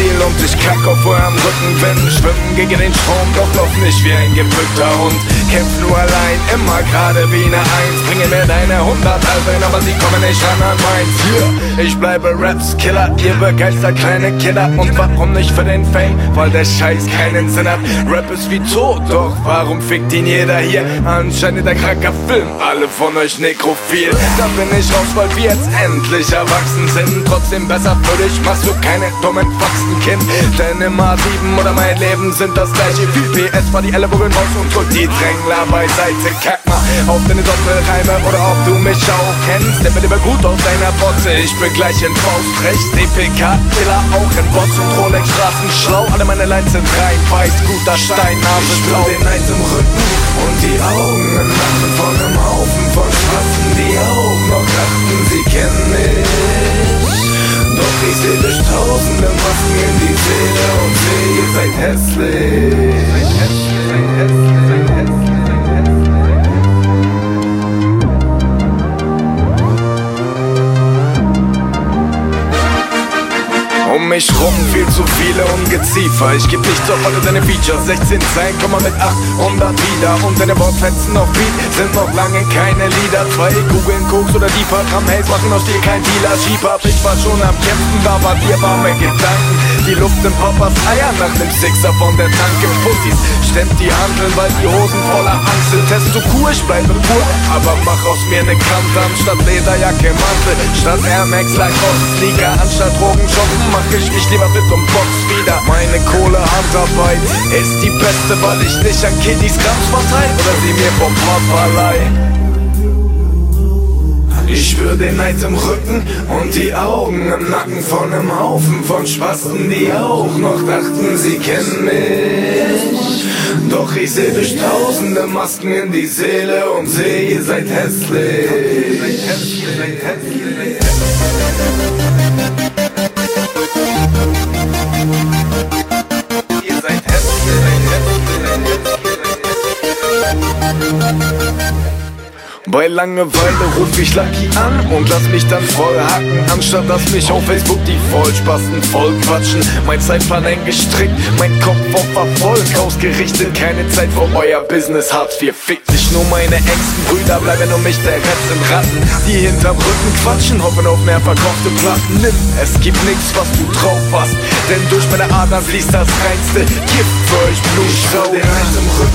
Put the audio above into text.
Ziel und ich kack auf eurem Rücken Wenn schwimmen gegen den Strom, doch lauf nicht wie ein gepflückter Hund Kämpf nur allein, immer gerade wie eine Eins Bringe mir deine hundert Alben, aber sie kommen nicht ran an meins yeah. Ich bleibe Raps Killer, ihr begeistert kleine Kinder Und warum nicht für den Fame? Weil der Scheiß keinen Sinn hat Rap ist wie tot, doch warum fickt ihn jeder hier? Anscheinend der kranker Film, alle von euch nekrophil Da bin ich raus, weil wir jetzt endlich erwachsen sind Trotzdem besser für dich, machst du keine dummen Faxen, Kind. Denn immer sieben oder mein Leben sind das gleiche Viel PS. War die Ellenbogen raus und drück die Drängler beiseite. Kack mal auf deine Doppelreime oder ob du mich auch kennst. Der will lieber gut aus deiner Botze, ich bin gleich in Faust rechts DPK, Killer auch in Bots und Rolex Straßen schlau Alle meine Lines sind rein, weiß, guter Stein, Nase blau. Den Eins im Rücken und die Augen hässlich Um mich rum viel zu viele Ungeziefer. Ich geb nicht auf alle deine Features 16 Zeilen, komm mal mit 800 wieder. Und deine Wortfetzen auf Beat sind noch lange keine Lieder. Zwei googeln Koks oder Deeper Gramm Haze machen aus dir kein Dealer. Sheep Ich war schon am Kämpfen, da war dir warme Gedanken Die Luft im Papas Eier nach dem Sixer von der Tanke Pussys stemmt die Handeln, weil die Hosen voller Angst sind. Test du Kur, ich bleibe pur Aber mach aus mir ne Kantam Statt Lederjacke, Mantel. Statt Air Max, Lacoste, Sneaker Anstatt Drogen, shoppen mach ich mich lieber fit und box wieder. Meine Kohle, Handarbeit ist die beste, weil ich nicht an Kiddies Grams verteil Oder sie mir vom Papa leih ich spür den Neid im Rücken und die Augen im Nacken von einem Haufen von Spasten, die auch noch dachten, sie kennen mich. Doch ich seh durch tausende Masken in die Seele und seh, ihr seid hässlich. Bei Langeweile ruf ich Lucky an und lass mich dann voll hacken, anstatt dass mich auf Facebook die Vollspasten voll quatschen. Mein Zeitplan eng gestrickt, mein Kopf auf Erfolg ausgerichtet, keine Zeit für euer Business. Hartz IV fickt sich nur meine engsten Brüder, bleiben um mich der Rest sind Ratten, die hinterm Rücken quatschen, hoffen auf mehr verkaufte Platten. Nimm, es gibt nichts, was du drauf hast, denn durch meine Adern fließt das reinste Gift für euch Blut.